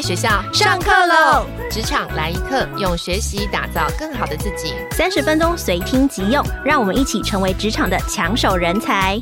学校上课喽！职场来一课，用学习打造更好的自己。三十分钟随听即用，让我们一起成为职场的抢手人才。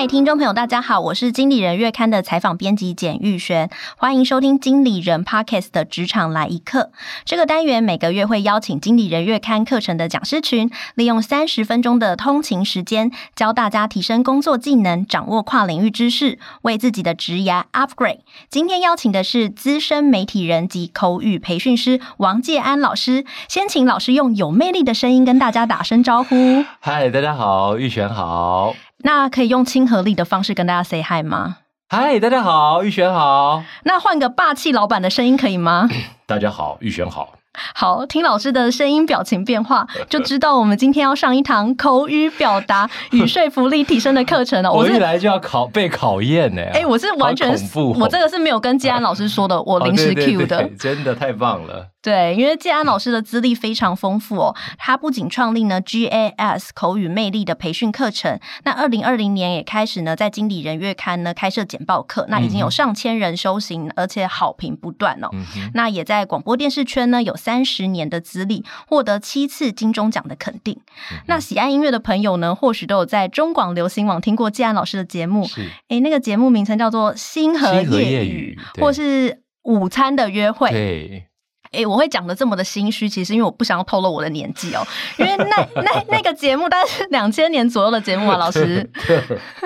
嗨，听众朋友，大家好，我是经理人月刊的采访编辑简玉璇，欢迎收听经理人 Podcast 的职场来一课。这个单元每个月会邀请经理人月刊课程的讲师群，利用三十分钟的通勤时间，教大家提升工作技能，掌握跨领域知识，为自己的职涯 upgrade。今天邀请的是资深媒体人及口语培训师王介安老师，先请老师用有魅力的声音跟大家打声招呼。嗨，大家好，玉璇好。那可以用亲和力的方式跟大家 say hi 吗？嗨，大家好，玉璇好。那换个霸气老板的声音可以吗？大家好，玉璇好。好，听老师的声音表情变化，就知道我们今天要上一堂口语表达 与说服力提升的课程了。我一来就要考被考验呢。哎，我是完全，我这个是没有跟吉安老师说的，我临时 Q 的。真的太棒了。对，因为建安老师的资历非常丰富哦，他不仅创立呢 GAS 口语魅力的培训课程，那二零二零年也开始呢在经理人月刊呢开设简报课，那已经有上千人修行，而且好评不断哦。嗯、那也在广播电视圈呢有三十年的资历，获得七次金钟奖的肯定。嗯、那喜爱音乐的朋友呢，或许都有在中广流行网听过建安老师的节目，是诶，那个节目名称叫做《星河夜雨》，或是《午餐的约会》。对。哎，我会讲的这么的心虚，其实因为我不想要透露我的年纪哦，因为那那那个节目大概是两千年左右的节目啊，老师。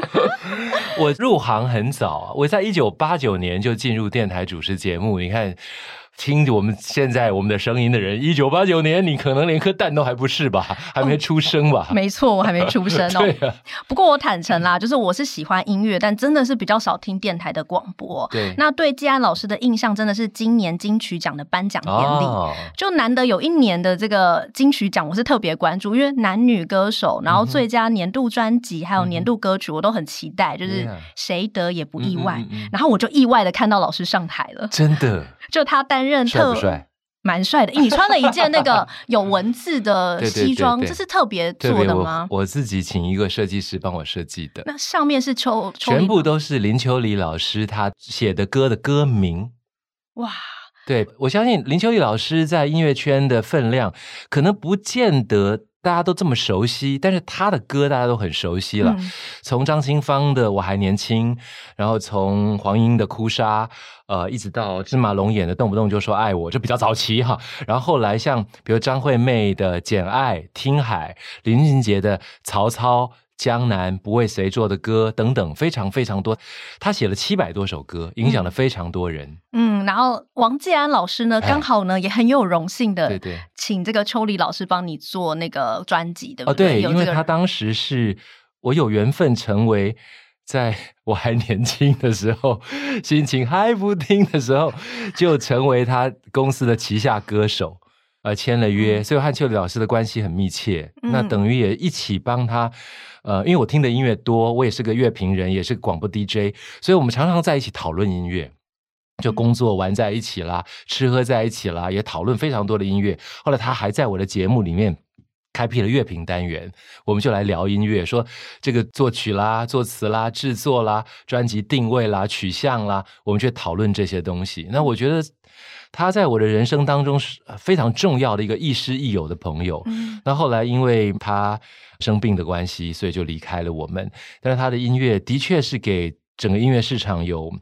我入行很早啊，我在一九八九年就进入电台主持节目，你看。听我们现在我们的声音的人，一九八九年，你可能连颗蛋都还不是吧，还没出生吧？哦、没错，我还没出生哦。对啊、不过我坦诚啦，就是我是喜欢音乐，但真的是比较少听电台的广播。对。那对季安老师的印象真的是今年金曲奖的颁奖典礼，哦、就难得有一年的这个金曲奖，我是特别关注，因为男女歌手，然后最佳年度专辑，还有年度歌曲，我都很期待，就是谁得也不意外。嗯嗯嗯、然后我就意外的看到老师上台了，真的。就他担任特帅，蛮帅的。你穿了一件那个 有文字的西装，这是特别做的吗？我，我自己请一个设计师帮我设计的。那上面是秋，全部都是林秋离老师他写的歌的歌名。哇，对，我相信林秋离老师在音乐圈的分量，可能不见得。大家都这么熟悉，但是他的歌大家都很熟悉了。嗯、从张清芳的《我还年轻》，然后从黄莺的《哭砂》，呃，一直到芝麻龙演的《动不动就说爱我》，就比较早期哈。然后后来像比如张惠妹的《简爱》、《听海》，林俊杰的《曹操》。江南不为谁作的歌等等，非常非常多。他写了七百多首歌，影响了非常多人。嗯，然后王继安老师呢，刚好呢也很有荣幸的，对对，请这个秋离老师帮你做那个专辑，对不对？哦，对，因为他当时是我有缘分成为，在我还年轻的时候，心情还不定的时候，就成为他公司的旗下歌手。呃，签了约，所以和秋丽老师的关系很密切。嗯、那等于也一起帮他，呃，因为我听的音乐多，我也是个乐评人，也是个广播 DJ，所以我们常常在一起讨论音乐，就工作玩在一起啦，吃喝在一起啦，也讨论非常多的音乐。后来他还在我的节目里面开辟了乐评单元，我们就来聊音乐，说这个作曲啦、作词啦、制作啦、专辑定位啦、取向啦，我们去讨论这些东西。那我觉得。他在我的人生当中是非常重要的一个亦师亦友的朋友。嗯，那后来因为他生病的关系，所以就离开了我们。但是他的音乐的确是给整个音乐市场有。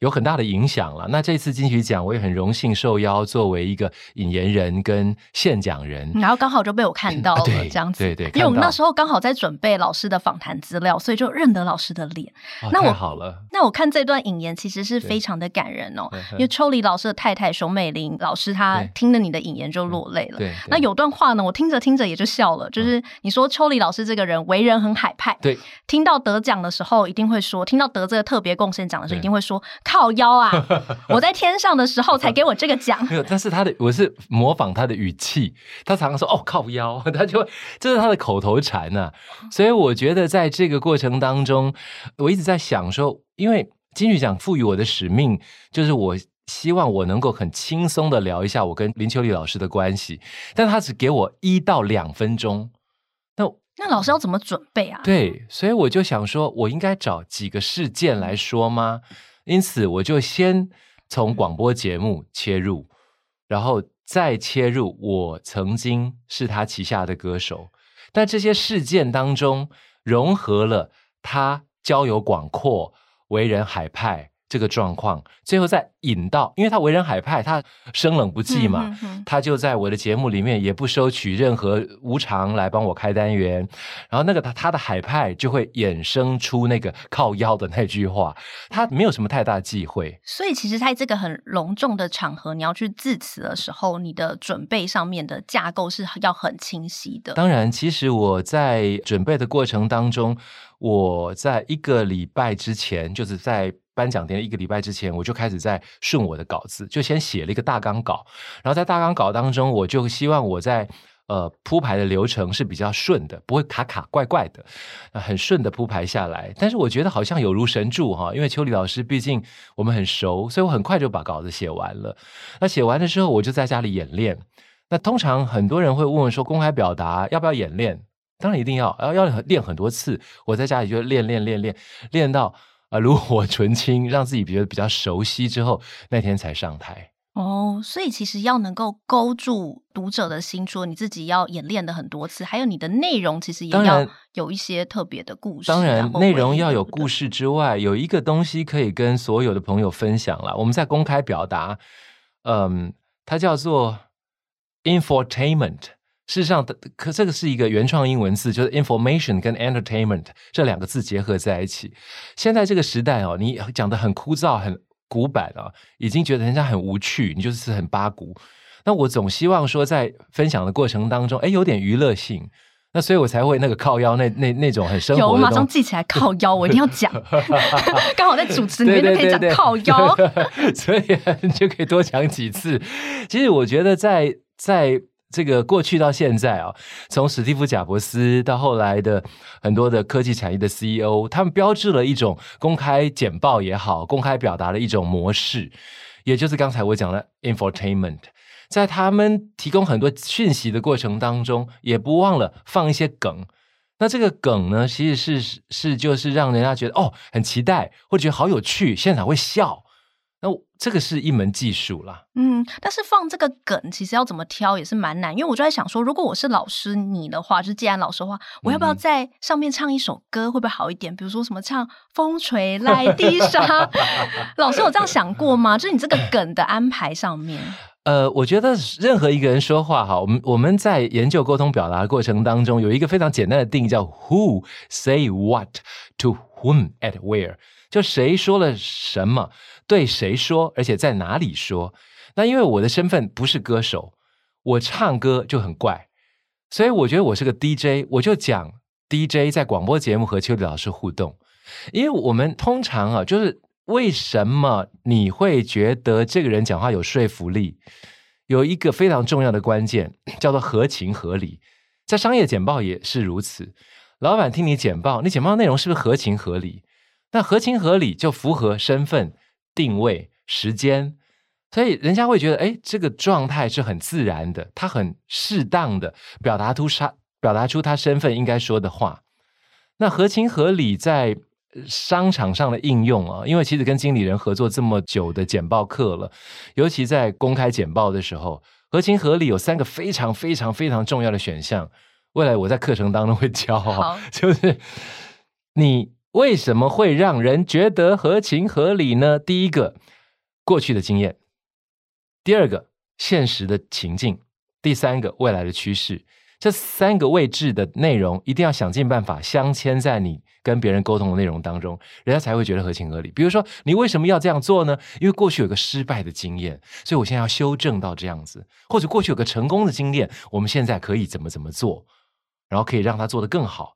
有很大的影响了。那这次金曲奖，我也很荣幸受邀作为一个引言人跟献讲人，然后刚好就被我看到了，这样子。对对，因为我们那时候刚好在准备老师的访谈资料，所以就认得老师的脸。那我好了。那我看这段引言，其实是非常的感人哦。因为秋离老师的太太熊美玲老师，她听了你的引言就落泪了。对。那有段话呢，我听着听着也就笑了，就是你说秋离老师这个人为人很海派。对。听到得奖的时候，一定会说；听到得这个特别贡献奖的时候，一定会说。靠腰啊！我在天上的时候才给我这个奖。没有，但是他的我是模仿他的语气，他常常说“哦，靠腰”，他就这是他的口头禅呐、啊。所以我觉得在这个过程当中，我一直在想说，因为金曲奖赋予我的使命，就是我希望我能够很轻松的聊一下我跟林秋丽老师的关系，但他只给我一到两分钟。那那老师要怎么准备啊？对，所以我就想说，我应该找几个事件来说吗？因此，我就先从广播节目切入，然后再切入我曾经是他旗下的歌手，但这些事件当中融合了他交友广阔、为人海派。这个状况，最后再引到，因为他为人海派，他生冷不忌嘛，嗯、哼哼他就在我的节目里面也不收取任何无偿来帮我开单元，然后那个他他的海派就会衍生出那个靠腰的那句话，他没有什么太大忌讳。所以其实在这个很隆重的场合，你要去致辞的时候，你的准备上面的架构是要很清晰的。当然，其实我在准备的过程当中，我在一个礼拜之前，就是在。颁奖典礼一个礼拜之前，我就开始在顺我的稿子，就先写了一个大纲稿。然后在大纲稿当中，我就希望我在呃铺排的流程是比较顺的，不会卡卡怪怪的，很顺的铺排下来。但是我觉得好像有如神助哈，因为邱礼老师毕竟我们很熟，所以我很快就把稿子写完了。那写完的时候，我就在家里演练。那通常很多人会问我说，公开表达要不要演练？当然一定要，要要练很多次。我在家里就练练练练练到。啊，炉火纯青，让自己觉得比较熟悉之后，那天才上台。哦，所以其实要能够勾住读者的心，说你自己要演练的很多次，还有你的内容其实也要有一些特别的故事。当然，内容要有故事之外，有一个东西可以跟所有的朋友分享了。我们在公开表达，嗯，它叫做 infotainment。事实上，可这个是一个原创英文字，就是 information 跟 entertainment 这两个字结合在一起。现在这个时代哦，你讲的很枯燥、很古板啊，已经觉得人家很无趣，你就是很八股。那我总希望说，在分享的过程当中，哎，有点娱乐性。那所以我才会那个靠腰那那那种很生活的。有，我马上记起来靠腰，我一定要讲。刚好在主持里面就可以讲靠腰，所以你就可以多讲几次。其实我觉得在在。这个过去到现在啊，从史蒂夫·贾伯斯到后来的很多的科技产业的 CEO，他们标志了一种公开简报也好，公开表达的一种模式，也就是刚才我讲的 infotainment。在他们提供很多讯息的过程当中，也不忘了放一些梗。那这个梗呢，其实是是就是让人家觉得哦，很期待，或者觉得好有趣，现场会笑。那这个是一门技术啦，嗯，但是放这个梗其实要怎么挑也是蛮难，因为我就在想说，如果我是老师你的话，就是既然老师的话，我要不要在上面唱一首歌，会不会好一点？比如说什么唱《风吹来的沙》，老师有这样想过吗？就是你这个梗的安排上面。呃，我觉得任何一个人说话哈，我们我们在研究沟通表达的过程当中，有一个非常简单的定义叫 “Who say what to whom at where”，就谁说了什么。对谁说，而且在哪里说？那因为我的身份不是歌手，我唱歌就很怪，所以我觉得我是个 DJ，我就讲 DJ 在广播节目和邱礼老师互动。因为我们通常啊，就是为什么你会觉得这个人讲话有说服力？有一个非常重要的关键叫做合情合理，在商业简报也是如此。老板听你简报，你简报内容是不是合情合理？那合情合理就符合身份。定位时间，所以人家会觉得，哎，这个状态是很自然的，他很适当的表达出他表达出他身份应该说的话。那合情合理在商场上的应用啊，因为其实跟经理人合作这么久的简报课了，尤其在公开简报的时候，合情合理有三个非常非常非常重要的选项。未来我在课程当中会教，啊就是你。为什么会让人觉得合情合理呢？第一个，过去的经验；第二个，现实的情境；第三个，未来的趋势。这三个位置的内容一定要想尽办法镶嵌在你跟别人沟通的内容当中，人家才会觉得合情合理。比如说，你为什么要这样做呢？因为过去有个失败的经验，所以我现在要修正到这样子；或者过去有个成功的经验，我们现在可以怎么怎么做，然后可以让他做得更好。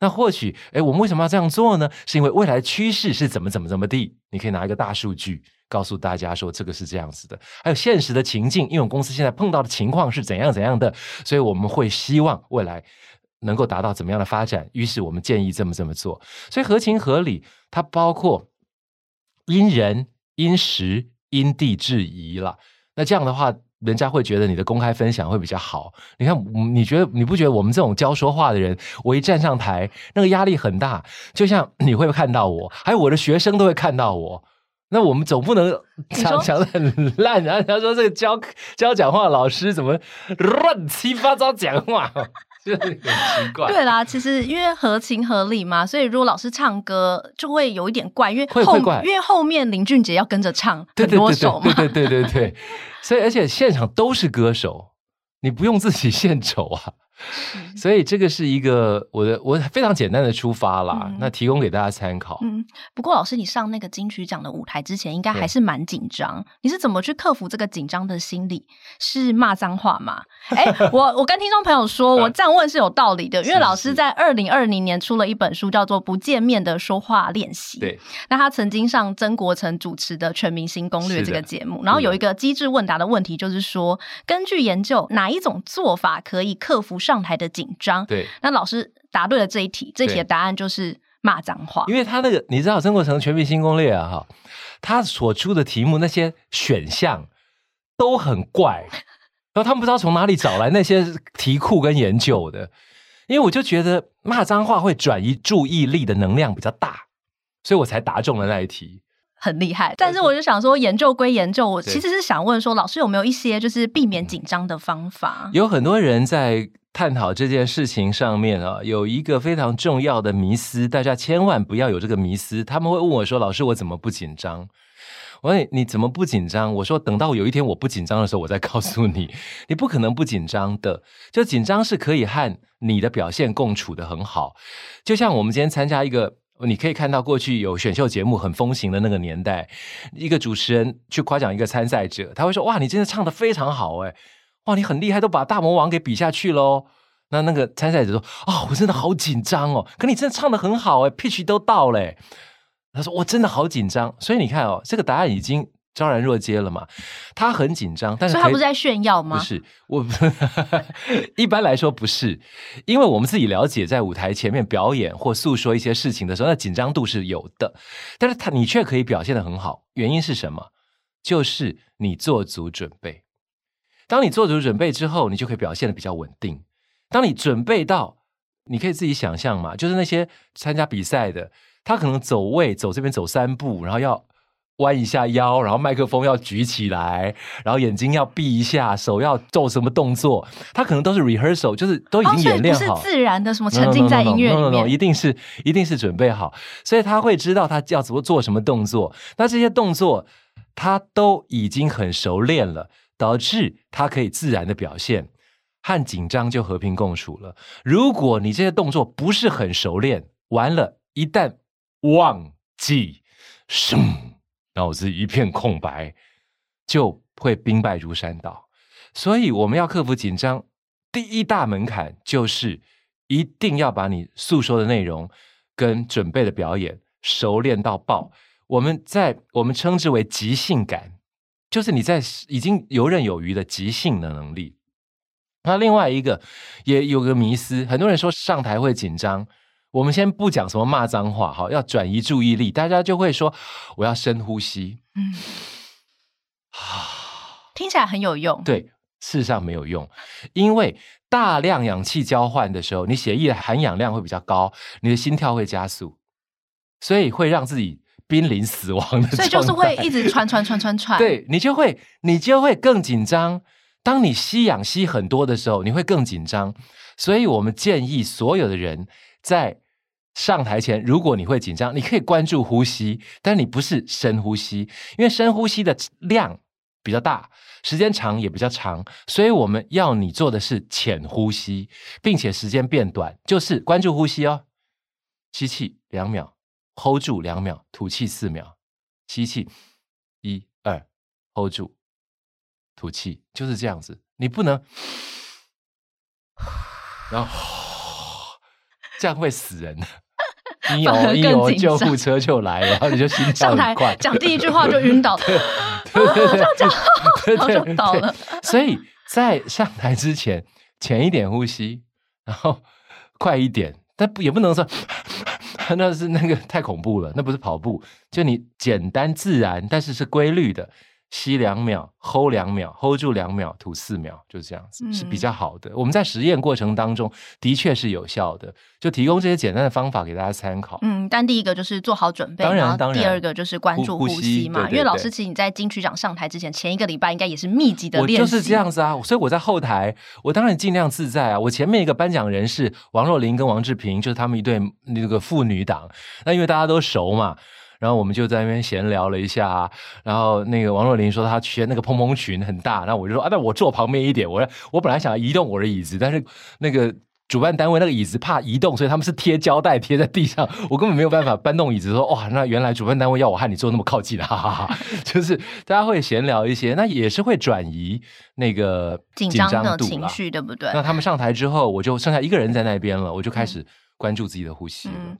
那或许，哎，我们为什么要这样做呢？是因为未来趋势是怎么怎么怎么地？你可以拿一个大数据告诉大家说，这个是这样子的。还有现实的情境，因为我们公司现在碰到的情况是怎样怎样的，所以我们会希望未来能够达到怎么样的发展。于是我们建议这么这么做。所以合情合理，它包括因人、因时、因地制宜了。那这样的话，人家会觉得你的公开分享会比较好。你看，你觉得你不觉得我们这种教说话的人，我一站上台，那个压力很大。就像你会看到我，还有我的学生都会看到我。那我们总不能讲讲的很烂，然后他说这个教教讲话的老师怎么乱七八糟讲话，就很奇怪。对啦，其实因为合情合理嘛，所以如果老师唱歌就会有一点怪，因为后因为后面林俊杰要跟着唱很多首嘛，对对对对对对，所以而且现场都是歌手，你不用自己献丑啊。所以这个是一个我的我非常简单的出发啦，嗯、那提供给大家参考。嗯，不过老师，你上那个金曲奖的舞台之前，应该还是蛮紧张。你是怎么去克服这个紧张的心理？是骂脏话吗？哎、欸，我我跟听众朋友说，我这样问是有道理的，因为老师在二零二零年出了一本书，叫做《不见面的说话练习》。对，那他曾经上曾国成主持的《全明星攻略》这个节目，然后有一个机智问答的问题，就是说，根据研究，哪一种做法可以克服上台的紧张？对，那老师答对了这一题，这一题的答案就是骂脏话。因为他那个，你知道曾国成《全明星攻略》啊，哈，他所出的题目那些选项都很怪，然后他们不知道从哪里找来那些题库跟研究的。因为我就觉得骂脏话会转移注意力的能量比较大，所以我才答中了那一题。很厉害，但是我就想说，研究归研究，我其实是想问说，老师有没有一些就是避免紧张的方法？有很多人在。探讨这件事情上面啊，有一个非常重要的迷思，大家千万不要有这个迷思。他们会问我说：“老师，我怎么不紧张？”我说你怎么不紧张？我说：“等到有一天我不紧张的时候，我再告诉你。你不可能不紧张的，就紧张是可以和你的表现共处的很好。就像我们今天参加一个，你可以看到过去有选秀节目很风行的那个年代，一个主持人去夸奖一个参赛者，他会说：‘哇，你真的唱的非常好！’哎。”哇，你很厉害，都把大魔王给比下去喽。那那个参赛者说：“啊、我真的好紧张哦。”可你真的唱的很好哎，pitch 都到嘞。他说：“我真的好紧张。”所以你看哦，这个答案已经昭然若揭了嘛。他很紧张，但是他不是在炫耀吗？不是，我 一般来说不是，因为我们自己了解，在舞台前面表演或诉说一些事情的时候，那紧张度是有的。但是他你却可以表现的很好，原因是什么？就是你做足准备。当你做足准备之后，你就可以表现的比较稳定。当你准备到，你可以自己想象嘛，就是那些参加比赛的，他可能走位走这边走三步，然后要弯一下腰，然后麦克风要举起来，然后眼睛要闭一下，手要做什么动作，他可能都是 rehearsal，就是都已经演练好，哦、不是自然的什么沉浸在音乐里面 no, no, no, 一定是一定是准备好，所以他会知道他要怎么做什么动作。那这些动作他都已经很熟练了。导致他可以自然的表现，和紧张就和平共处了。如果你这些动作不是很熟练，完了，一旦忘记，什脑子一片空白，就会兵败如山倒。所以我们要克服紧张，第一大门槛就是一定要把你诉说的内容跟准备的表演熟练到爆。我们在我们称之为即兴感。就是你在已经游刃有余的即兴的能力。那另外一个也有个迷思，很多人说上台会紧张。我们先不讲什么骂脏话，哈，要转移注意力，大家就会说我要深呼吸。嗯，啊，听起来很有用。对，事实上没有用，因为大量氧气交换的时候，你血液的含氧量会比较高，你的心跳会加速，所以会让自己。濒临死亡的，所以就是会一直喘喘喘喘喘，对，你就会你就会更紧张。当你吸氧吸很多的时候，你会更紧张。所以我们建议所有的人在上台前，如果你会紧张，你可以关注呼吸，但你不是深呼吸，因为深呼吸的量比较大，时间长也比较长。所以我们要你做的是浅呼吸，并且时间变短，就是关注呼吸哦，吸气两秒。hold 住两秒，吐气四秒，吸气一二，hold 住，吐气，就是这样子。你不能，然后 这样会死人的。你有一有救护车就来了，然后你就心跳很快，讲第一句话就晕倒，对对对，这样讲，然后就倒了。所以在上台之前，浅一点呼吸，然后快一点，但不也不能说。那是那个太恐怖了，那不是跑步，就你简单自然，但是是规律的吸两秒，hold 两秒，hold 住两秒，吐四秒，就是这样子，是比较好的。嗯、我们在实验过程当中的确是有效的，就提供这些简单的方法给大家参考。嗯，但第一个就是做好准备，当然，当然。第二个就是关注呼吸嘛，吸对对对，因为老师其实你在金曲奖上台之前前一个礼拜应该也是密集的练习，我就是这样子啊。所以我在后台，我当然尽量自在啊。我前面一个颁奖人是王若琳跟王志平，就是他们一对那个父女档。那因为大家都熟嘛。然后我们就在那边闲聊了一下，然后那个王若琳说她穿那个蓬蓬裙很大，然后我就说啊，那我坐旁边一点。我说我本来想要移动我的椅子，但是那个主办单位那个椅子怕移动，所以他们是贴胶带贴在地上，我根本没有办法搬动椅子。说哇，那原来主办单位要我和你坐那么靠近啊，哈哈哈。就是大家会闲聊一些，那也是会转移那个紧张的情绪，对不对？那他们上台之后，我就剩下一个人在那边了，我就开始关注自己的呼吸了。嗯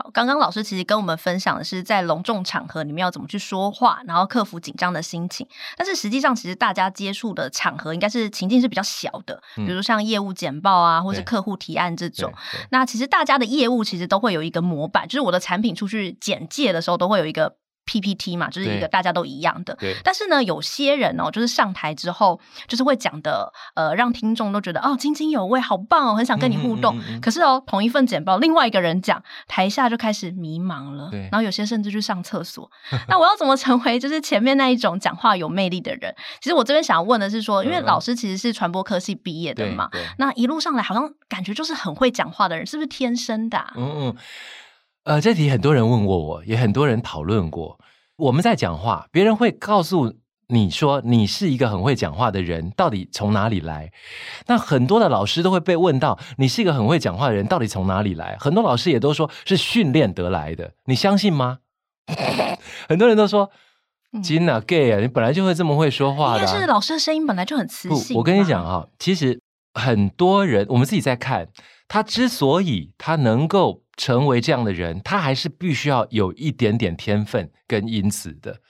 好，刚刚老师其实跟我们分享的是在隆重场合你们要怎么去说话，然后克服紧张的心情。但是实际上，其实大家接触的场合应该是情境是比较小的，比如像业务简报啊，或是客户提案这种。那其实大家的业务其实都会有一个模板，就是我的产品出去简介的时候都会有一个。PPT 嘛，就是一个大家都一样的。但是呢，有些人哦，就是上台之后，就是会讲的，呃，让听众都觉得哦，津津有味，好棒哦，很想跟你互动。嗯嗯嗯嗯。可是哦，同一份简报，另外一个人讲，台下就开始迷茫了。对。然后有些甚至去上厕所。那我要怎么成为就是前面那一种讲话有魅力的人？其实我这边想要问的是说，因为老师其实是传播科系毕业的嘛，那一路上来好像感觉就是很会讲话的人，是不是天生的啊？嗯嗯。呃，这题很多人问过我，也很多人讨论过。我们在讲话，别人会告诉你说你是一个很会讲话的人，到底从哪里来？那很多的老师都会被问到，你是一个很会讲话的人，到底从哪里来？很多老师也都说是训练得来的，你相信吗？很多人都说，金啊，gay 啊，你本来就会这么会说话的啊。但是老师的声音本来就很磁性。我跟你讲啊，其实很多人，我们自己在看，他之所以他能够。成为这样的人，他还是必须要有一点点天分跟因此的。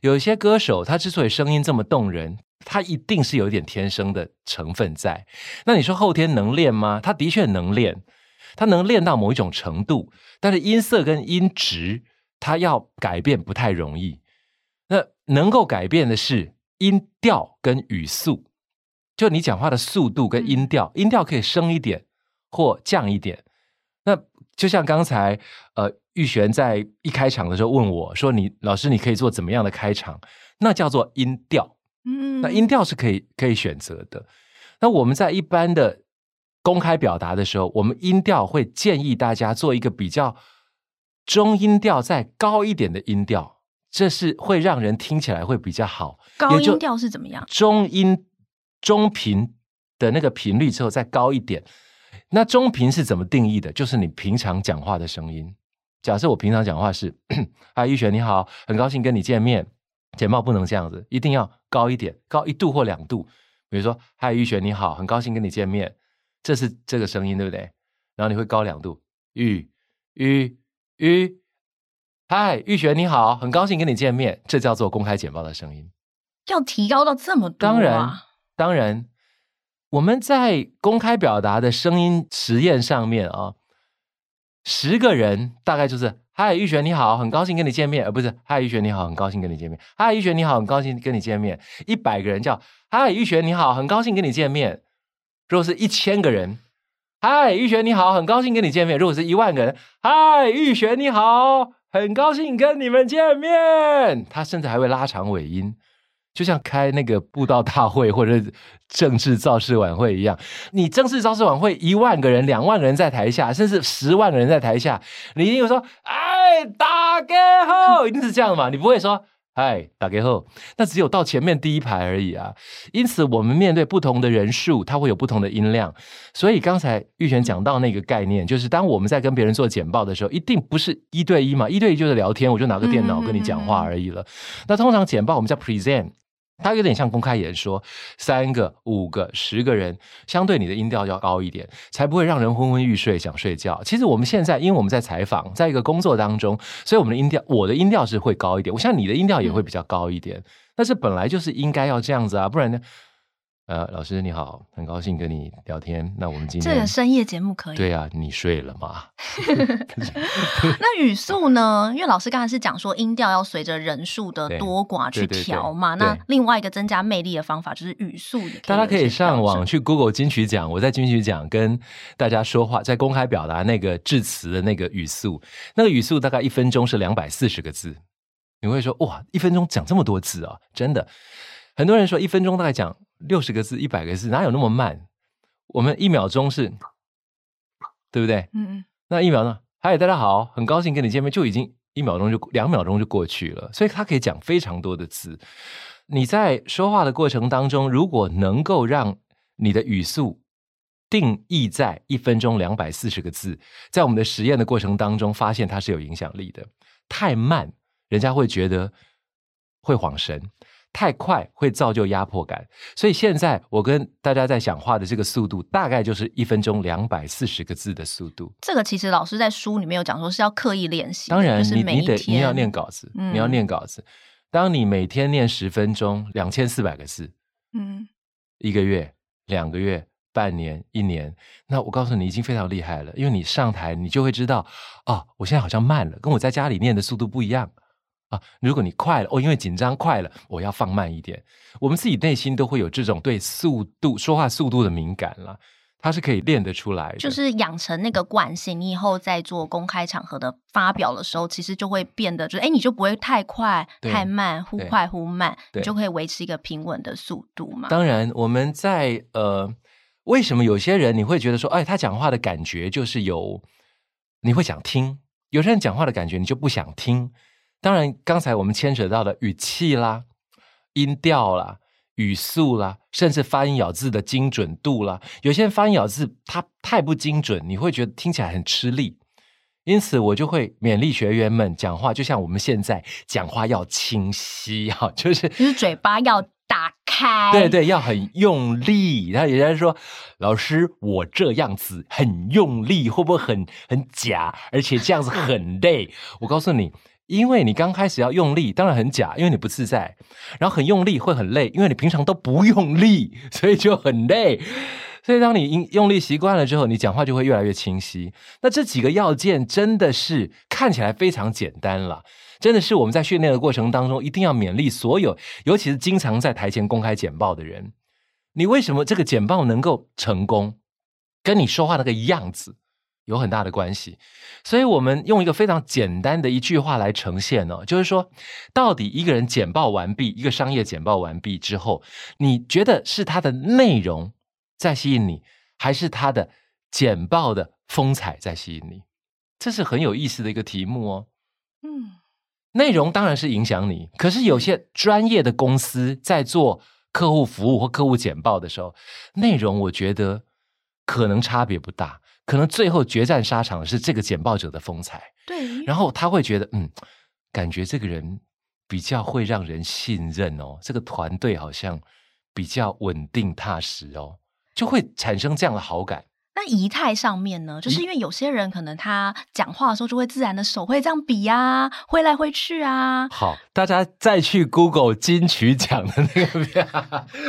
有些歌手，他之所以声音这么动人，他一定是有一点天生的成分在。那你说后天能练吗？他的确能练，他能练到某一种程度，但是音色跟音质，他要改变不太容易。那能够改变的是音调跟语速，就你讲话的速度跟音调，音调可以升一点或降一点。那就像刚才，呃，玉璇在一开场的时候问我说：“你老师，你可以做怎么样的开场？”那叫做音调，嗯，那音调是可以可以选择的。那我们在一般的公开表达的时候，我们音调会建议大家做一个比较中音调再高一点的音调，这是会让人听起来会比较好。高音调是怎么样？中音中频的那个频率之后再高一点。那中频是怎么定义的？就是你平常讲话的声音。假设我平常讲话是“ 嗨，玉璇你好，很高兴跟你见面”，简报不能这样子，一定要高一点，高一度或两度。比如说“嗨，玉璇你好，很高兴跟你见面”，这是这个声音，对不对？然后你会高两度，“玉玉玉，嗨，玉璇你好，很高兴跟你见面”，这叫做公开简报的声音。要提高到这么多啊？当然，当然。我们在公开表达的声音实验上面啊，十个人大概就是“嗨，玉璇你好，很高兴跟你见面”，而不是“嗨，玉璇你好，很高兴跟你见面”。“嗨，玉璇你好，很高兴跟你见面”。一百个人叫“嗨，玉璇你好，很高兴跟你见面”。如果是一千个人，“嗨，玉璇你好，很高兴跟你见面”。如果是一万个人，“嗨，玉璇你好，很高兴跟你们见面”。他甚至还会拉长尾音。就像开那个布道大会或者政治造势晚会一样，你政治造势晚会一万个人、两万个人在台下，甚至十万个人在台下，你一定会说：“哎，打给后！”一定是这样嘛？你不会说：“哎，打给后。”那只有到前面第一排而已啊。因此，我们面对不同的人数，它会有不同的音量。所以刚才玉璇讲到那个概念，就是当我们在跟别人做简报的时候，一定不是一对一嘛？一对一就是聊天，我就拿个电脑跟你讲话而已了。嗯嗯嗯嗯。那通常简报我们叫 present。它有点像公开演说，三个、五个、十个人，相对你的音调要高一点，才不会让人昏昏欲睡想睡觉。其实我们现在，因为我们在采访，在一个工作当中，所以我们的音调，我的音调是会高一点。我像你的音调也会比较高一点。但是本来就是应该要这样子啊，不然呢？呃，老师你好，很高兴跟你聊天。那我们今天这个深夜节目可以？对啊，你睡了吗？那语速呢？因为老师刚才是讲说音调要随着人数的多寡去调嘛。那另外一个增加魅力的方法就是语速。大家可以上网去 Google 金曲奖，我在金曲奖跟大家说话，在公开表达那个致辞的那个语速，那个语速大概一分钟是两百四十个字。你会说哇，一分钟讲这么多字啊？真的，很多人说一分钟大概讲。六十个字、一百个字，哪有那么慢？我们一秒钟是，对不对？嗯嗯。那一秒呢？嗨，大家好，很高兴跟你见面，就已经一秒钟就两秒钟就过去了。所以他可以讲非常多的字。你在说话的过程当中，如果能够让你的语速定义在一分钟两百四十个字，在我们的实验的过程当中，发现它是有影响力的。太慢，人家会觉得会恍神。太快会造就压迫感，所以现在我跟大家在讲话的这个速度，大概就是一分钟两百四十个字的速度。这个其实老师在书里面有讲说是要刻意练习，当然你你得你要念稿子，嗯、你要念稿子。当你每天念十分钟，两千四百个字，嗯，一个月、两个月、半年、一年，那我告诉你已经非常厉害了，因为你上台你就会知道，哦，我现在好像慢了，跟我在家里念的速度不一样。啊，如果你快了哦，因为紧张快了，我要放慢一点。我们自己内心都会有这种对速度说话速度的敏感了，它是可以练得出来的。就是养成那个惯性，你以后在做公开场合的发表的时候，其实就会变得就是，哎，你就不会太快、太慢，忽快忽慢，你就可以维持一个平稳的速度嘛。当然，我们在呃，为什么有些人你会觉得说，哎，他讲话的感觉就是有，你会想听；有些人讲话的感觉你就不想听。当然，刚才我们牵扯到的语气啦、音调啦、语速啦，甚至发音咬字的精准度啦，有些人发音咬字他太不精准，你会觉得听起来很吃力。因此，我就会勉励学员们讲话，就像我们现在讲话要清晰哈，就是就是嘴巴要打开，对对，要很用力。然后有人说：“老师，我这样子很用力，会不会很很假？而且这样子很累？”我告诉你。因为你刚开始要用力，当然很假，因为你不自在；然后很用力会很累，因为你平常都不用力，所以就很累。所以当你用用力习惯了之后，你讲话就会越来越清晰。那这几个要件真的是看起来非常简单了，真的是我们在训练的过程当中一定要勉励所有，尤其是经常在台前公开简报的人。你为什么这个简报能够成功？跟你说话那个样子。有很大的关系，所以我们用一个非常简单的一句话来呈现呢，就是说，到底一个人简报完毕，一个商业简报完毕之后，你觉得是他的内容在吸引你，还是他的简报的风采在吸引你？这是很有意思的一个题目哦。嗯，内容当然是影响你，可是有些专业的公司在做客户服务或客户简报的时候，内容我觉得可能差别不大。可能最后决战沙场的是这个简报者的风采，对，然后他会觉得，嗯，感觉这个人比较会让人信任哦，这个团队好像比较稳定踏实哦，就会产生这样的好感。那仪态上面呢，就是因为有些人可能他讲话的时候就会自然的手会这样比啊，挥来挥去啊。好，大家再去 Google 金曲奖的那个片，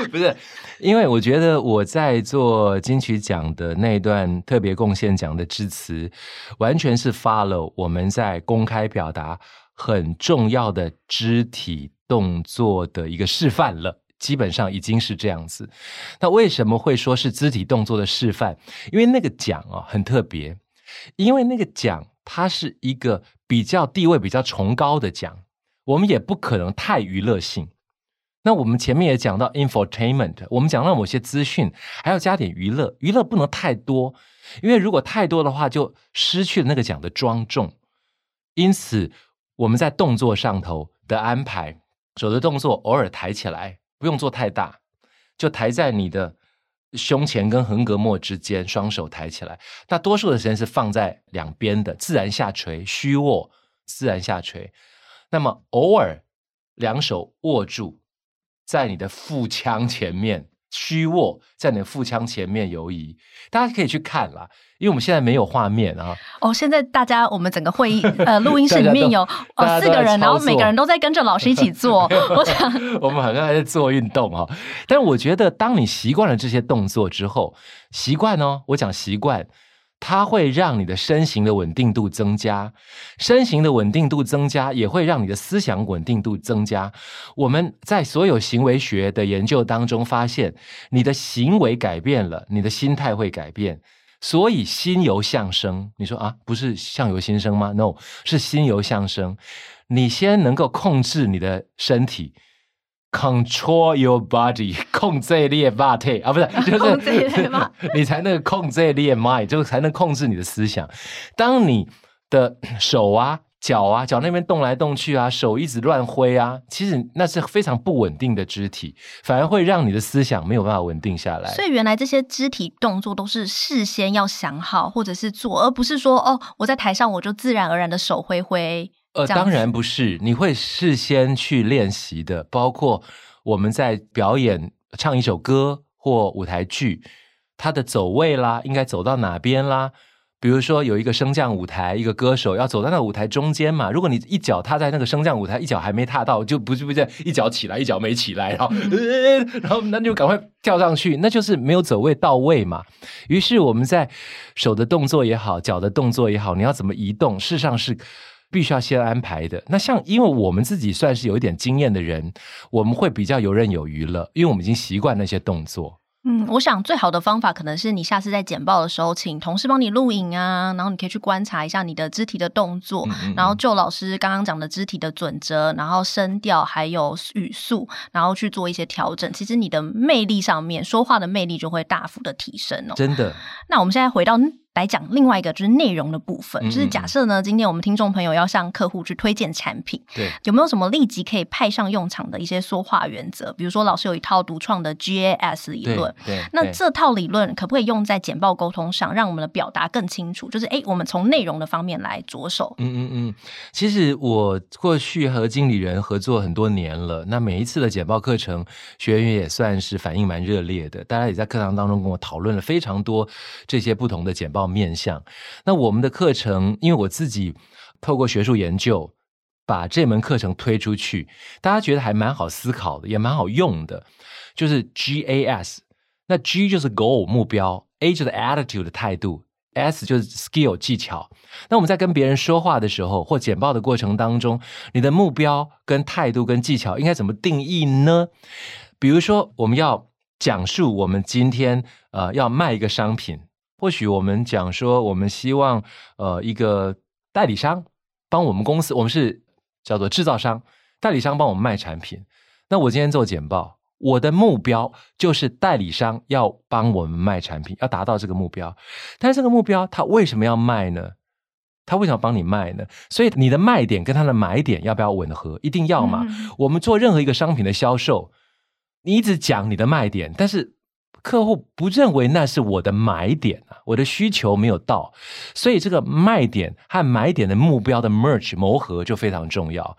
不是，因为我觉得我在做金曲奖的那段特别贡献奖的致辞，完全是发了我们在公开表达很重要的肢体动作的一个示范了。基本上已经是这样子。那为什么会说是肢体动作的示范？因为那个奖啊很特别，因为那个奖它是一个比较地位比较崇高的奖，我们也不可能太娱乐性。那我们前面也讲到 infotainment，我们讲到某些资讯还要加点娱乐，娱乐不能太多，因为如果太多的话，就失去了那个奖的庄重。因此我们在动作上头的安排，手的动作偶尔抬起来。不用做太大，就抬在你的胸前跟横膈膜之间，双手抬起来。大多数的时间是放在两边的，自然下垂，虚握，自然下垂。那么偶尔两手握住在你的腹腔前面，虚握在你的腹腔前面游移，大家可以去看啦。因为我们现在没有画面啊。哦，现在大家我们整个会议呃录音室 里面有哦四个人，然后每个人都在跟着老师一起做。我想 我们好像还在做运动哈，但是我觉得当你习惯了这些动作之后，习惯哦，我讲习惯。它会让你的身形的稳定度增加，身形的稳定度增加，也会让你的思想稳定度增加。我们在所有行为学的研究当中发现，你的行为改变了，你的心态会改变。所以心由相生，你说啊，不是相由心生吗？No，是心由相生。你先能够控制你的身体。Control your body，控制你的肉体啊，不是，就是 你才能控制你的 mind，就才能控制你的思想。当你的手啊、脚啊、脚那边动来动去啊，手一直乱挥啊，其实那是非常不稳定的肢体，反而会让你的思想没有办法稳定下来。所以原来这些肢体动作都是事先要想好，或者是做，而不是说哦，我在台上我就自然而然的手挥挥。呃，当然不是，你会事先去练习的，包括我们在表演唱一首歌或舞台剧，它的走位啦，应该走到哪边啦？比如说有一个升降舞台，一个歌手要走到那个舞台中间嘛，如果你一脚踏在那个升降舞台，一脚还没踏到，就不是不是一脚起来，一脚没起来，然后、嗯、然后那就赶快跳上去，那就是没有走位到位嘛。于是我们在手的动作也好，脚的动作也好，你要怎么移动，事实上是。必须要先安排的。那像，因为我们自己算是有一点经验的人，我们会比较游刃有余了，因为我们已经习惯那些动作。嗯，我想最好的方法可能是你下次在简报的时候，请同事帮你录影啊，然后你可以去观察一下你的肢体的动作，嗯嗯嗯，然后就老师刚刚讲的肢体的准则，然后声调还有语速，然后去做一些调整。其实你的魅力上面，说话的魅力就会大幅的提升哦。真的。那我们现在回到。来讲另外一个就是内容的部分，嗯、就是假设呢，今天我们听众朋友要向客户去推荐产品，对，有没有什么立即可以派上用场的一些说话原则？比如说，老师有一套独创的 GAS 理论，对，对，那这套理论可不可以用在简报沟通上，让我们的表达更清楚？就是，哎，我们从内容的方面来着手。嗯嗯嗯，其实我过去和经理人合作很多年了，那每一次的简报课程，学员也算是反应蛮热烈的，大家也在课堂当中跟我讨论了非常多这些不同的简报面向，那我们的课程，因为我自己透过学术研究，把这门课程推出去，大家觉得还蛮好思考的，也蛮好用的，就是 GAS。那 G 就是 Goal 目标，A 就是 Attitude 的态度，S 就是 Skill 技巧。那我们在跟别人说话的时候，或简报的过程当中，你的目标跟态度跟技巧应该怎么定义呢？比如说，我们要讲述我们今天呃要卖一个商品。或许我们讲说，我们希望呃一个代理商帮我们公司，我们是叫做制造商，代理商帮我们卖产品。那我今天做简报，我的目标就是代理商要帮我们卖产品，要达到这个目标。但是这个目标他为什么要卖呢？他为什么帮你卖呢？所以你的卖点跟他的买点要不要吻合？一定要嘛。嗯。我们做任何一个商品的销售，你一直讲你的卖点，但是。客户不认为那是我的买点啊，我的需求没有到，所以这个卖点和买点的目标的 merge 磨合就非常重要。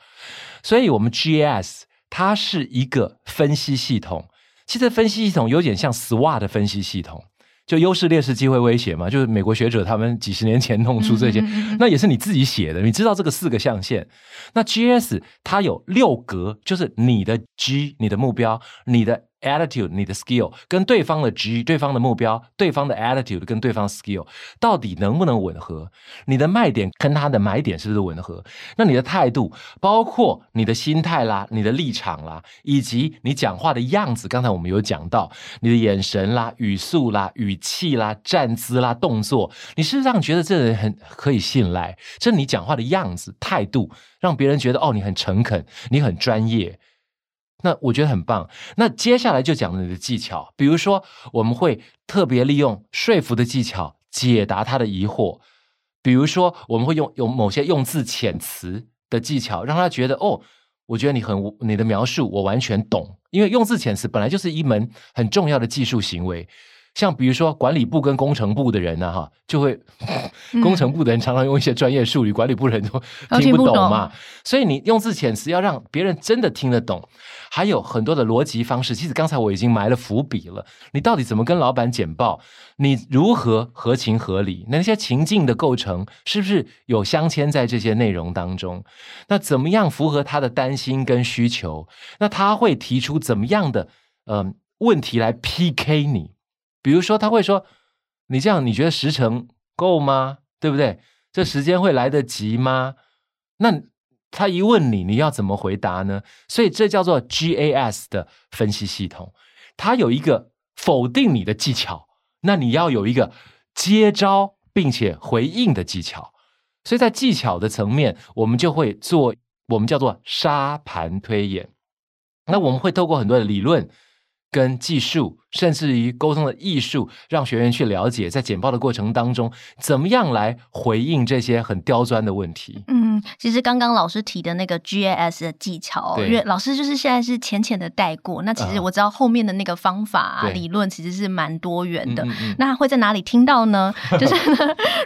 所以，我们 GAS 它是一个分析系统，其实分析系统有点像 SWOT 的分析系统，就优势、劣势、机会、威胁嘛，就是美国学者他们几十年前弄出这些，那也是你自己写的，你知道这个四个象限。那 GAS 它有六格，就是你的 G，你的目标，你的。attitude，你的 skill 跟对方的 G，对方的目标，对方的 attitude 跟对方 skill 到底能不能吻合？你的卖点跟他的买点是不是吻合？那你的态度，包括你的心态啦，你的立场啦，以及你讲话的样子，刚才我们有讲到你的眼神啦、语速啦、语气啦、站姿啦、动作，你事实上觉得这人很可以信赖，这你讲话的样子、态度，让别人觉得哦，你很诚恳，你很专业。那我觉得很棒。那接下来就讲你的技巧，比如说我们会特别利用说服的技巧解答他的疑惑，比如说我们会用用某些用字遣词的技巧，让他觉得哦，我觉得你很你的描述我完全懂，因为用字遣词本来就是一门很重要的技术行为。像比如说管理部跟工程部的人呢，哈，就会工程部的人常常用一些专业术语，管理部的人都听不懂嘛。所以你用字遣词要让别人真的听得懂，还有很多的逻辑方式。其实刚才我已经埋了伏笔了，你到底怎么跟老板简报？你如何合情合理？那些情境的构成是不是有镶嵌在这些内容当中？那怎么样符合他的担心跟需求？那他会提出怎么样的嗯、呃、问题来 PK 你？比如说，他会说：“你这样，你觉得时程够吗？对不对？这时间会来得及吗？”那他一问你，你要怎么回答呢？所以这叫做 GAS 的分析系统，它有一个否定你的技巧，那你要有一个接招并且回应的技巧。所以在技巧的层面，我们就会做我们叫做沙盘推演。那我们会透过很多的理论。跟技术，甚至于沟通的艺术，让学员去了解，在简报的过程当中，怎么样来回应这些很刁钻的问题。嗯，其实刚刚老师提的那个 GAS 的技巧，因为老师就是现在是浅浅的带过。那其实我知道后面的那个方法、啊、理论其实是蛮多元的。嗯嗯嗯，那会在哪里听到呢？就是呢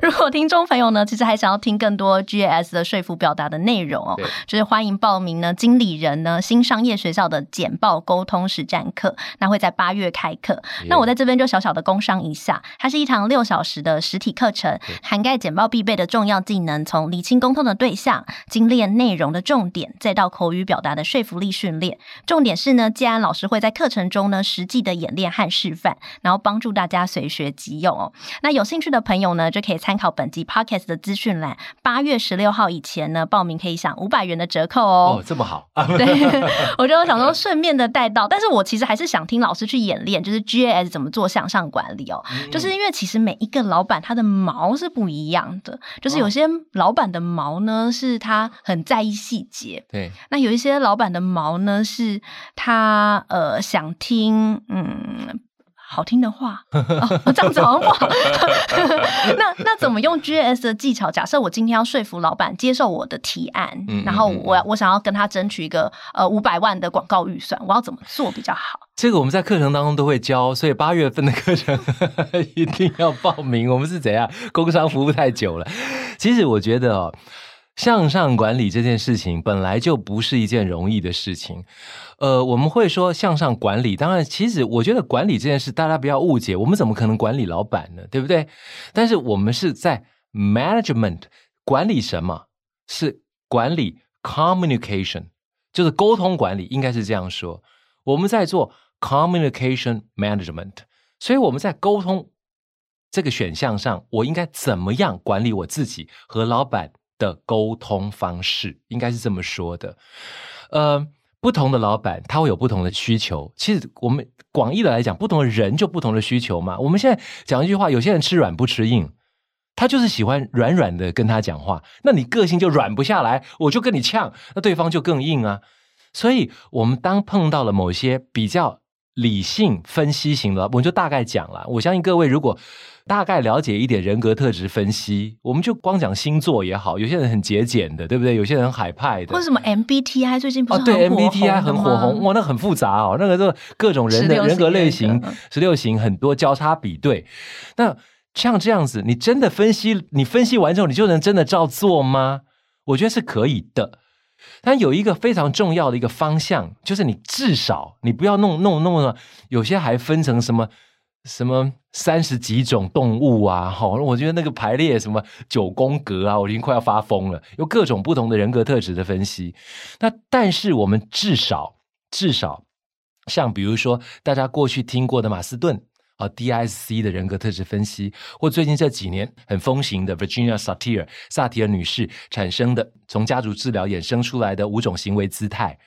如果听众朋友呢，其实还想要听更多 GAS 的说服表达的内容哦，就是欢迎报名呢经理人呢新商业学校的简报沟通实战课。那会在八月开课.那我在这边就小小的工商一下，它是一堂六小时的实体课程涵盖简报必备的重要技能，从理清沟通的对象、精炼内容的重点，再到口语表达的说服力训练。重点是呢，既然老师会在课程中呢实际的演练和示范，然后帮助大家随学即用哦。那有兴趣的朋友呢，就可以参考本集 Podcast 的资讯栏，八月十六号以前呢报名可以享五百元的折扣哦。哦，这么好，对，我就想说 顺便的带到，但是我其实还是想。听老师去演练，就是 GAS 怎么做向上管理哦。嗯、就是因为其实每一个老板他的毛是不一样的，就是有些老板的毛呢是他很在意细节，对。那有一些老板的毛呢是他呃想听嗯。好听的话，哦、这样子好像不好。那那怎么用 GAS 的技巧？假设我今天要说服老板接受我的提案，然后我我想要跟他争取一个呃五百万的广告预算，我要怎么做比较好？这个我们在课程当中都会教，所以八月份的课程 一定要报名。我们是怎样？工商服务太久了。其实我觉得哦。向上管理这件事情本来就不是一件容易的事情，呃，我们会说向上管理，当然，其实我觉得管理这件事，大家不要误解，我们怎么可能管理老板呢？对不对？但是我们是在 management 管理什么？是管理 communication，就是沟通管理，应该是这样说。我们在做 communication management，所以我们在沟通这个选项上，我应该怎么样管理我自己和老板？的沟通方式应该是这么说的，呃，不同的老板他会有不同的需求。其实我们广义的来讲，不同的人就不同的需求嘛。我们现在讲一句话，有些人吃软不吃硬，他就是喜欢软软的跟他讲话。那你个性就软不下来，我就跟你呛，那对方就更硬啊。所以，我们当碰到了某些比较理性分析型的，我们就大概讲了。我相信各位如果。大概了解一点人格特质分析，我们就光讲星座也好，有些人很节俭的，对不对？有些人很海派的，或者什么 MBTI 最近不是哦，对 MBTI 很火红，哇，那很复杂哦，那个都各种人的人格类型，十六型很多交叉比对。那像这样子，你真的分析，你分析完之后，你就能真的照做吗？我觉得是可以的，但有一个非常重要的一个方向，就是你至少你不要弄弄弄了，有些还分成什么。什么三十几种动物啊？好，我觉得那个排列什么九宫格啊，我已经快要发疯了。有各种不同的人格特质的分析。那但是我们至少至少，像比如说大家过去听过的马斯顿啊，DISC 的人格特质分析，或最近这几年很风行的 Virginia Satir 萨提尔女士产生的从家族治疗衍生出来的五种行为姿态。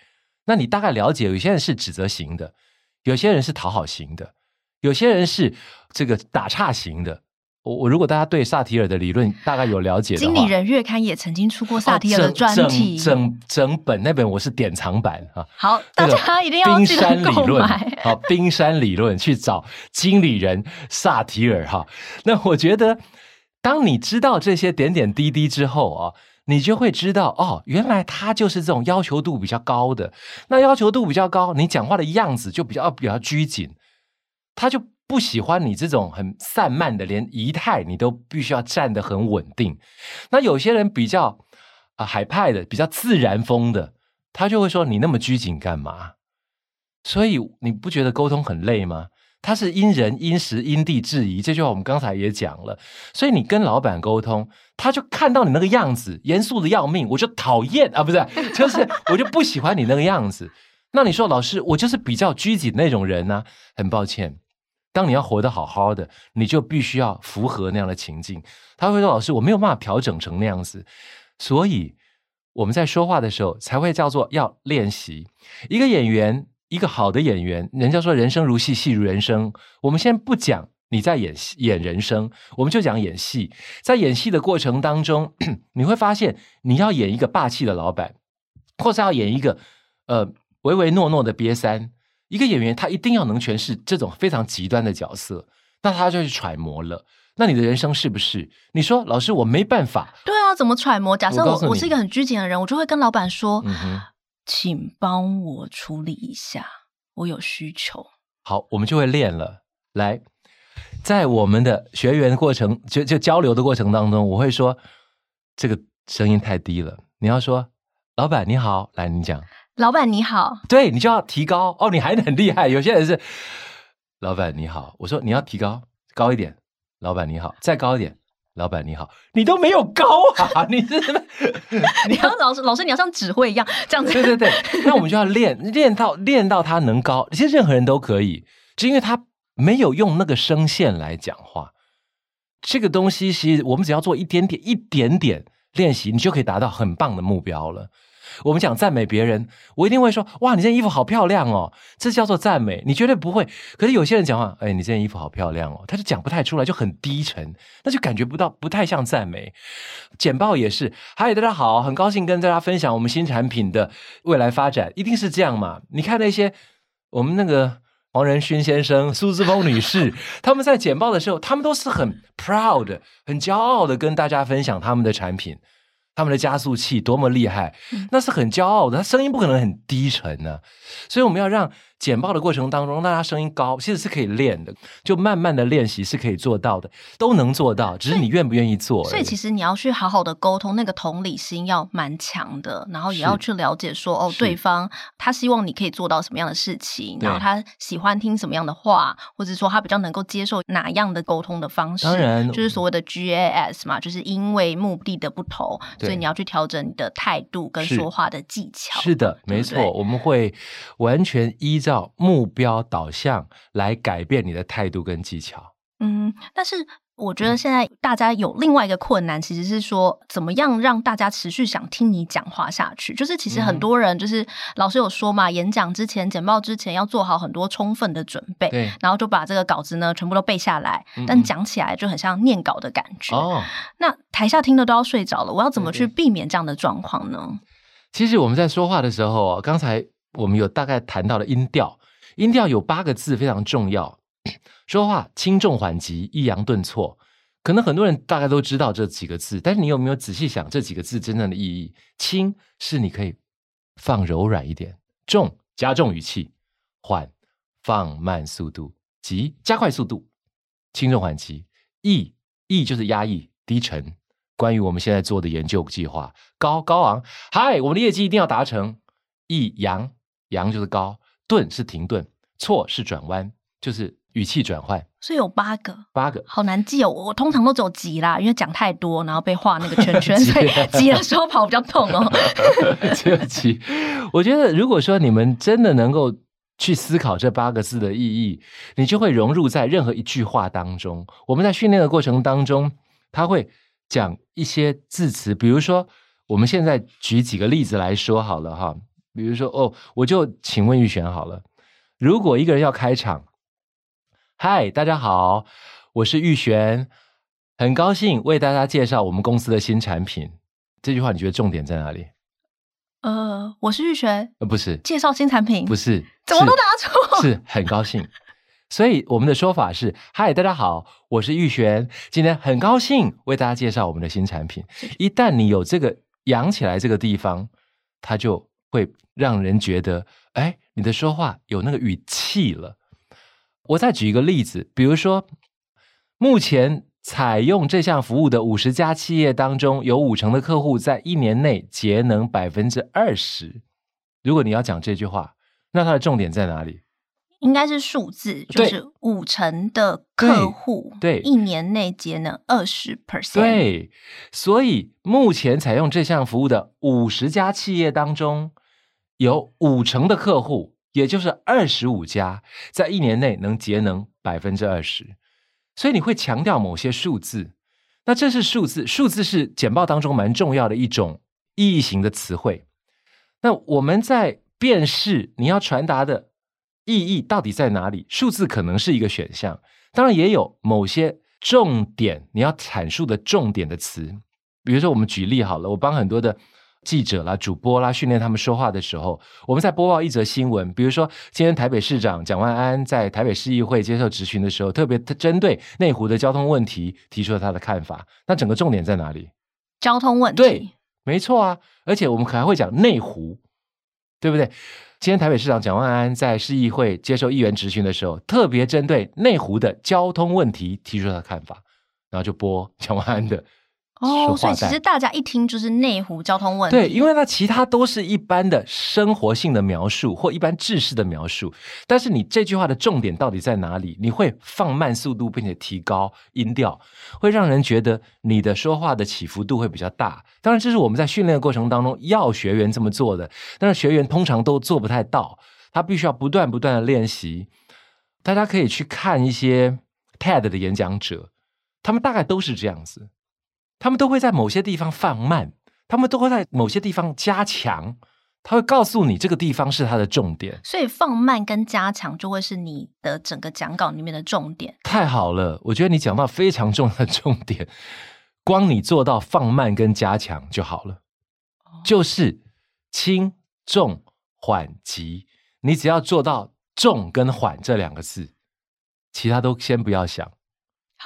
那你大概了解，有些人是指责型的，有些人是讨好型的。有些人是这个打岔型的，我我如果大家对萨提尔的理论大概有了解的话，经理人月刊也曾经出过萨提尔的专题，整整，整本那本我是典藏版啊。好，大家一定要记得购买。好，冰山理论去找经理人萨提尔哈。那我觉得，当你知道这些点点滴滴之后啊，你就会知道哦，原来他就是这种要求度比较高的。那要求度比较高，你讲话的样子就比较比较拘谨。他就不喜欢你这种很散漫的，连仪态你都必须要站得很稳定。那有些人比较啊、海派的，比较自然风的，他就会说你那么拘谨干嘛？所以你不觉得沟通很累吗？他是因人因时因地制宜，这句话我们刚才也讲了。所以你跟老板沟通，他就看到你那个样子，严肃的要命，我就讨厌啊，不是，就是我就不喜欢你那个样子。那你说老师，我就是比较拘谨那种人呢、很抱歉，当你要活得好好的，你就必须要符合那样的情境。他会说：“老师，我没有办法调整成那样子。”所以我们在说话的时候才会叫做要练习。一个演员，一个好的演员，人家说人生如戏，戏如人生。我们先不讲你在演戏演人生，我们就讲演戏。在演戏的过程当中，你会发现你要演一个霸气的老板，或者要演一个呃。唯唯诺诺的瘪三，一个演员他一定要能诠释这种非常极端的角色，那他就去揣摩了。那你的人生是不是？你说老师，我没办法。对啊，怎么揣摩？假设我我，我是一个很拘谨的人，我就会跟老板说：“嗯哼，请帮我处理一下，我有需求。”好，我们就会练了。来，在我们的学员过程就就交流的过程当中，我会说这个声音太低了。你要说老板你好，来你讲。老板你好，对，你就要提高。哦，你还很厉害。有些人是老板你好，我说你要提高高一点，老板你好，再高一点，老板你好，你都没有高啊，你是 你要老师老师你要像指挥一样这样子，对对对，那我们就要练练到练到他能高，其实任何人都可以，就因为他没有用那个声线来讲话，这个东西其实我们只要做一点点一点点练习，你就可以达到很棒的目标了。我们讲赞美别人，我一定会说：“哇，你这件衣服好漂亮哦！”这叫做赞美，你绝对不会。可是有些人讲话，哎，你这件衣服好漂亮哦，他就讲不太出来，就很低沉，那就感觉不到，不太像赞美。简报也是，嗨，大家好，很高兴跟大家分享我们新产品的未来发展，一定是这样嘛？你看那些我们那个黄仁勋先生、苏姿丰女士，他们在简报的时候，他们都是很 proud、很骄傲的跟大家分享他们的产品。他们的加速器多么厉害，那是很骄傲的。他声音不可能很低沉呢、啊，所以我们要让简报的过程当中，让他声音高，其实是可以练的。就慢慢的练习是可以做到的，都能做到，只是你愿不愿意做。所以其实你要去好好的沟通，那个同理心要蛮强的，然后也要去了解说，哦，对方他希望你可以做到什么样的事情，然后他喜欢听什么样的话，或者说他比较能够接受哪样的沟通的方式。当然，就是所谓的 GAS 嘛，就是因为目的的不同。所以你要去调整你的态度跟说话的技巧。是，是的，没错，我们会完全依照目标导向来改变你的态度跟技巧。嗯，但是我觉得现在大家有另外一个困难，其实是说怎么样让大家持续想听你讲话下去。就是其实很多人就是老师有说嘛，演讲之前、简报之前要做好很多充分的准备，对，然后就把这个稿子呢全部都背下来，但讲起来就很像念稿的感觉。哦，那台下听的都要睡着了，我要怎么去避免这样的状况呢？其实我们在说话的时候，刚才我们有大概谈到了音调，音调有八个字非常重要。说话轻重缓急、抑扬顿挫，可能很多人大概都知道这几个字，但是你有没有仔细想这几个字真正的意义？轻是你可以放柔软一点，重加重语气，缓放慢速度，急加快速度，轻重缓急。抑抑就是压抑、低沉。关于我们现在做的研究计划，高高昂，嗨，我们的业绩一定要达成。抑扬扬就是高，顿是停顿，错是转弯，就是。语气转换，所以有八个，八个，好难记哦。我通常都走急啦，因为讲太多，然后被画那个圈圈，所以急的时候跑比较痛哦。只有急。我觉得，如果说你们真的能够去思考这八个字的意义，你就会融入在任何一句话当中。我们在训练的过程当中，他会讲一些字词，比如说，我们现在举几个例子来说好了哈。比如说，哦，我就请问玉璇好了，如果一个人要开场。嗨，大家好，我是玉璇，很高兴为大家介绍我们公司的新产品。这句话你觉得重点在哪里？呃，我是玉璇，呃，不是介绍新产品，不是，怎么都答错，是很高兴。所以我们的说法是：嗨，大家好，我是玉璇，今天很高兴为大家介绍我们的新产品。一旦你有这个扬起来这个地方，它就会让人觉得，哎，你的说话有那个语气了。我再举一个例子，比如说，目前采用这项服务的五十家企业当中，有五成的客户在一年内节能百分之二十。如果你要讲这句话，那它的重点在哪里？应该是数字，就是五成的客户对一年内节能二十 percent。对，所以目前采用这项服务的五十家企业当中，有五成的客户，也就是二十五家，在一年内能节能百分之二十。所以你会强调某些数字，那这是数字，数字是简报当中蛮重要的一种意义型的词汇。那我们在辨识你要传达的。意义到底在哪里？数字可能是一个选项，当然也有某些重点你要阐述的重点的词。比如说，我们举例好了，我帮很多的记者啦、主播啦训练他们说话的时候，我们在播报一则新闻，比如说今天台北市长蒋万安在台北市议会接受质询的时候，特别针对内湖的交通问题提出了他的看法。那整个重点在哪里？交通问题。对，没错啊，而且我们可能还会讲内湖，对不对？今天台北市长蒋万安在市议会接受议员质询的时候，特别针对内湖的交通问题提出他的看法，然后就播蒋万安的。哦，所以其实大家一听就是内湖交通问题。对，因为那其他都是一般的生活性的描述或一般知识的描述，但是你这句话的重点到底在哪里？你会放慢速度，并且提高音调，会让人觉得你的说话的起伏度会比较大。当然，这是我们在训练的过程当中要学员这么做的，但是学员通常都做不太到，他必须要不断不断的练习。大家可以去看一些 TED 的演讲者，他们大概都是这样子。他们都会在某些地方放慢，他们都会在某些地方加强，他会告诉你这个地方是他的重点。所以放慢跟加强就会是你的整个讲稿里面的重点。太好了，我觉得你讲到非常重要的重点，光你做到放慢跟加强就好了，哦、就是轻重缓急，你只要做到重跟缓这两个字，其他都先不要想。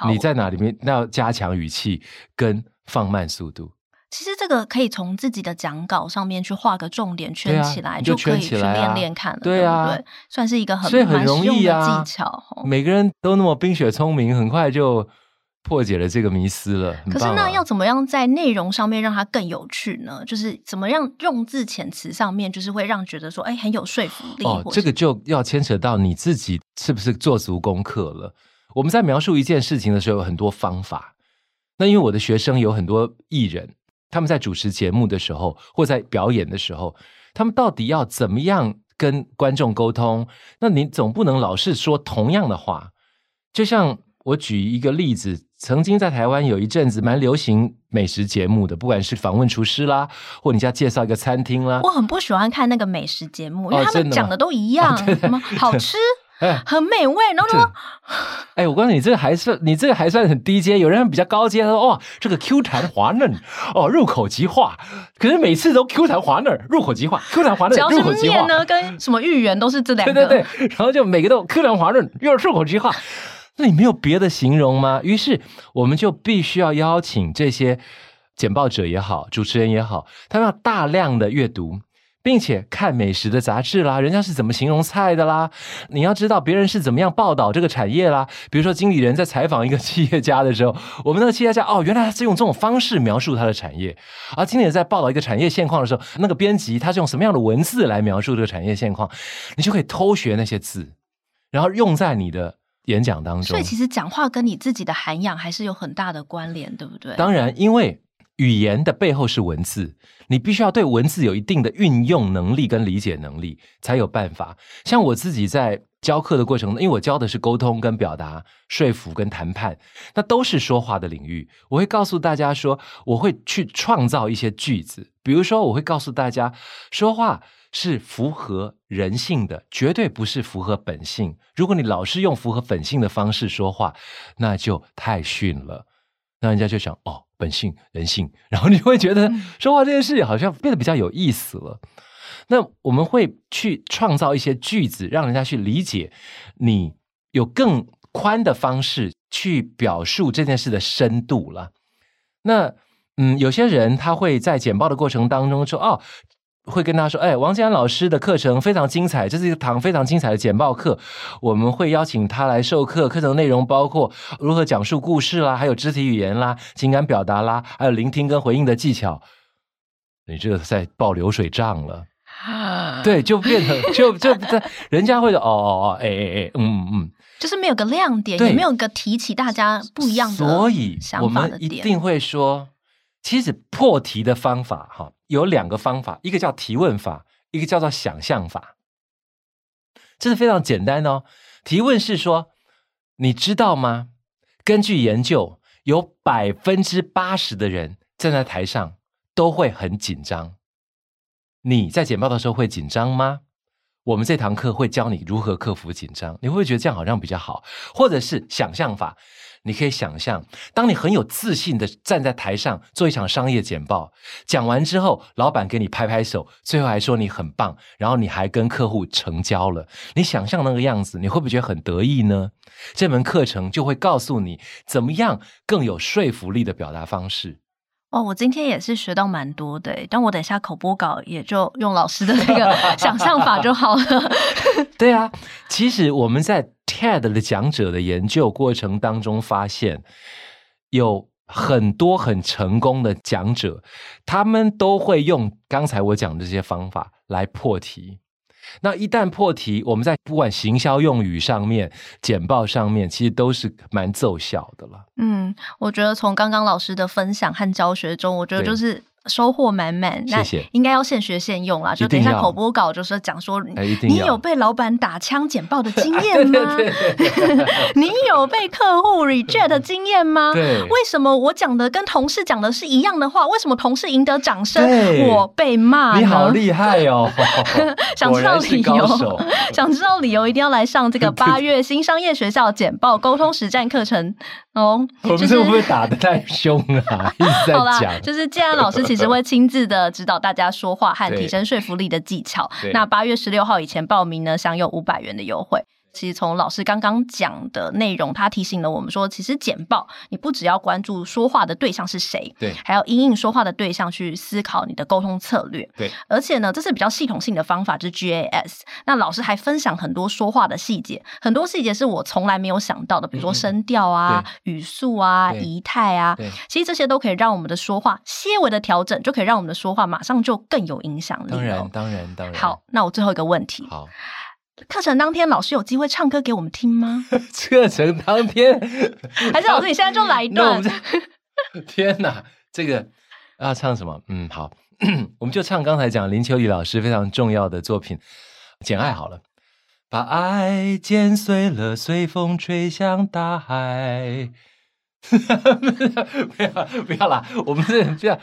你在哪里面？那要加强语气跟放慢速度。其实这个可以从自己的讲稿上面去画个重点圈起来，就可以去练练看了。对啊，对，算是一个很所以很容易啊技巧。每个人都那么冰雪聪明，很快就破解了这个迷思了。可是那要怎么样在内容上面让它更有趣呢？就是怎么样用字遣词上面，就是会让觉得说，哎，很有说服力。哦，这个就要牵扯到你自己是不是做足功课了。我们在描述一件事情的时候有很多方法。那因为我的学生有很多艺人，他们在主持节目的时候或在表演的时候，他们到底要怎么样跟观众沟通？那你总不能老是说同样的话。就像我举一个例子，曾经在台湾有一阵子蛮流行美食节目的，不管是访问厨师啦，或你家介绍一个餐厅啦。我很不喜欢看那个美食节目，因为他们讲的都一样，哦、什么好吃。哎，很美味，然后说，哎，我告诉你，这个还算你这个还算很低阶，有人比较高阶，他说哇，这个 Q 弹滑嫩，哦，入口即化。可是每次都 Q 弹滑嫩，入口即化，Q 弹滑嫩，入口即化。只要是面呢，跟什么芋圆都是这两个。对对对，然后就每个都 Q 弹滑嫩，又入口即化。那你没有别的形容吗？于是我们就必须要邀请这些简报者也好，主持人也好，他们要大量的阅读。并且看美食的杂志啦，人家是怎么形容菜的啦？你要知道别人是怎么样报道这个产业啦。比如说经理人在采访一个企业家的时候，我们那个企业家哦，原来他是用这种方式描述他的产业。而经理人在报道一个产业现况的时候，那个编辑他是用什么样的文字来描述这个产业现况？你就可以偷学那些字，然后用在你的演讲当中。所以其实讲话跟你自己的涵养还是有很大的关联，对不对？当然，因为。语言的背后是文字，你必须要对文字有一定的运用能力跟理解能力，才有办法。像我自己在教课的过程，因为我教的是沟通跟表达、说服跟谈判，那都是说话的领域。我会告诉大家说，我会去创造一些句子，比如说，我会告诉大家，说话是符合人性的，绝对不是符合本性。如果你老是用符合本性的方式说话，那就太逊了。那人家就想哦。本性、人性，然后你会觉得说话这件事好像变得比较有意思了。那我们会去创造一些句子，让人家去理解你有更宽的方式去表述这件事的深度了。那嗯，有些人他会在简报的过程当中说：“哦，会跟他说：“哎，王建安老师的课程非常精彩，这是一堂非常精彩的简报课。我们会邀请他来授课，课程内容包括如何讲述故事啦，还有肢体语言啦、情感表达啦，还有聆听跟回应的技巧。你这个在报流水账了，对，就变成就就在人家会说哦哦哦，哎哎哎，嗯嗯，就是没有个亮点，也没有个提起大家不一样的，所以我们一定会说。”其实破题的方法哈，有两个方法，一个叫提问法，一个叫做想象法。这是非常简单哦。提问是说，你知道吗？根据研究，有百分之八十的人站在台上都会很紧张。你在简报的时候会紧张吗？我们这堂课会教你如何克服紧张。你会不会觉得这样好像比较好？或者是想象法？你可以想象，当你很有自信的站在台上做一场商业简报，讲完之后，老板给你拍拍手，最后还说你很棒，然后你还跟客户成交了。你想象那个样子，你会不会觉得很得意呢？这门课程就会告诉你怎么样更有说服力的表达方式。哦，我今天也是学到蛮多的，但我等一下口播稿也就用老师的那个 想象法就好了。对啊，其实我们在 TED 的讲者的研究过程当中发现，有很多很成功的讲者，他们都会用刚才我讲的这些方法来破题。那一旦破题，我们在不管行销用语上面、简报上面，其实都是蛮奏效的了。嗯，我觉得从刚刚老师的分享和教学中，我觉得就是。收获满满，那应该要现学现用啦。就等一下口播稿，就是讲说，你有被老板打枪简报的经验吗？你有被客户 reject 的经验吗？对，为什么我讲的跟同事讲的是一样的话？为什么同事赢得掌声，我被骂？你好厉害哦！想知道理由？想知道理由，一定要来上这个八月新商业学校简报沟通实战课程哦。我们是不会打的太凶啊？一直在讲，就是既然老师其实。只会亲自的指导大家说话和提升说服力的技巧。那八月十六号以前报名呢，享有五百元的优惠。其实从老师刚刚讲的内容，他提醒了我们说，其实简报你不只要关注说话的对象是谁，对，还要因应说话的对象去思考你的沟通策略，对。而且呢，这是比较系统性的方法，就是 GAS。那老师还分享很多说话的细节，很多细节是我从来没有想到的，比如说声调啊、语速啊、仪态啊，其实这些都可以让我们的说话些微的调整，就可以让我们的说话马上就更有影响力。当然，当然，当然。好，那我最后一个问题。好。课程当天，老师有机会唱歌给我们听吗？课程当天，还是老师你现在就来一段？天哪，这个要唱什么？嗯，好，我们就唱刚才讲林秋离老师非常重要的作品《简爱》好了。把爱剪碎了，随风吹向大海。不要不要啦！我们是这样。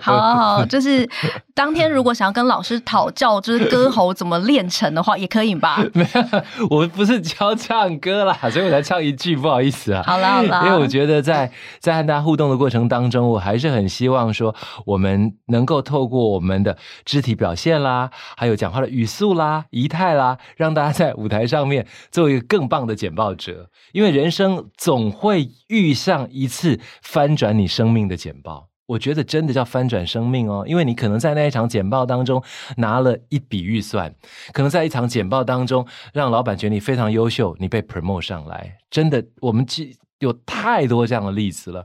好，好，好，就是当天如果想要跟老师讨教，就是歌喉怎么练成的话，也可以吧？没有，我不是教唱歌啦，所以我才唱一句，不好意思啊。好啦好啦，因为我觉得在在和大家互动的过程当中，我还是很希望说，我们能够透过我们的肢体表现啦，还有讲话的语速啦、仪态啦，让大家在舞台上面做一个更棒的简报者。因为人生总会遇上。一次翻转你生命的简报，我觉得真的叫翻转生命哦，因为你可能在那一场简报当中拿了一笔预算，可能在一场简报当中让老板觉得你非常优秀，你被 promote 上来，真的，我们有太多这样的例子了。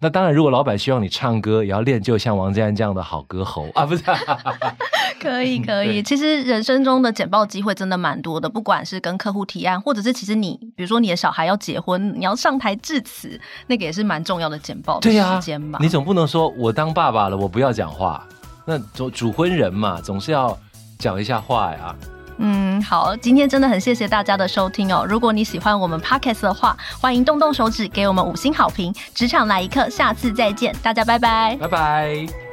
那当然，如果老板希望你唱歌，也要练就像王健安这样的好歌喉啊，不是？可以，可以。其实人生中的简报机会真的蛮多的，不管是跟客户提案，或者是其实你，比如说你的小孩要结婚，你要上台致辞，那个也是蛮重要的简报的时间嘛。你总不能说我当爸爸了，我不要讲话。那主主婚人嘛，总是要讲一下话呀。嗯，好，今天真的很谢谢大家的收听哦。如果你喜欢我们 Podcast 的话，欢迎动动手指给我们五星好评。职场来一课，下次再见，大家拜拜，拜拜。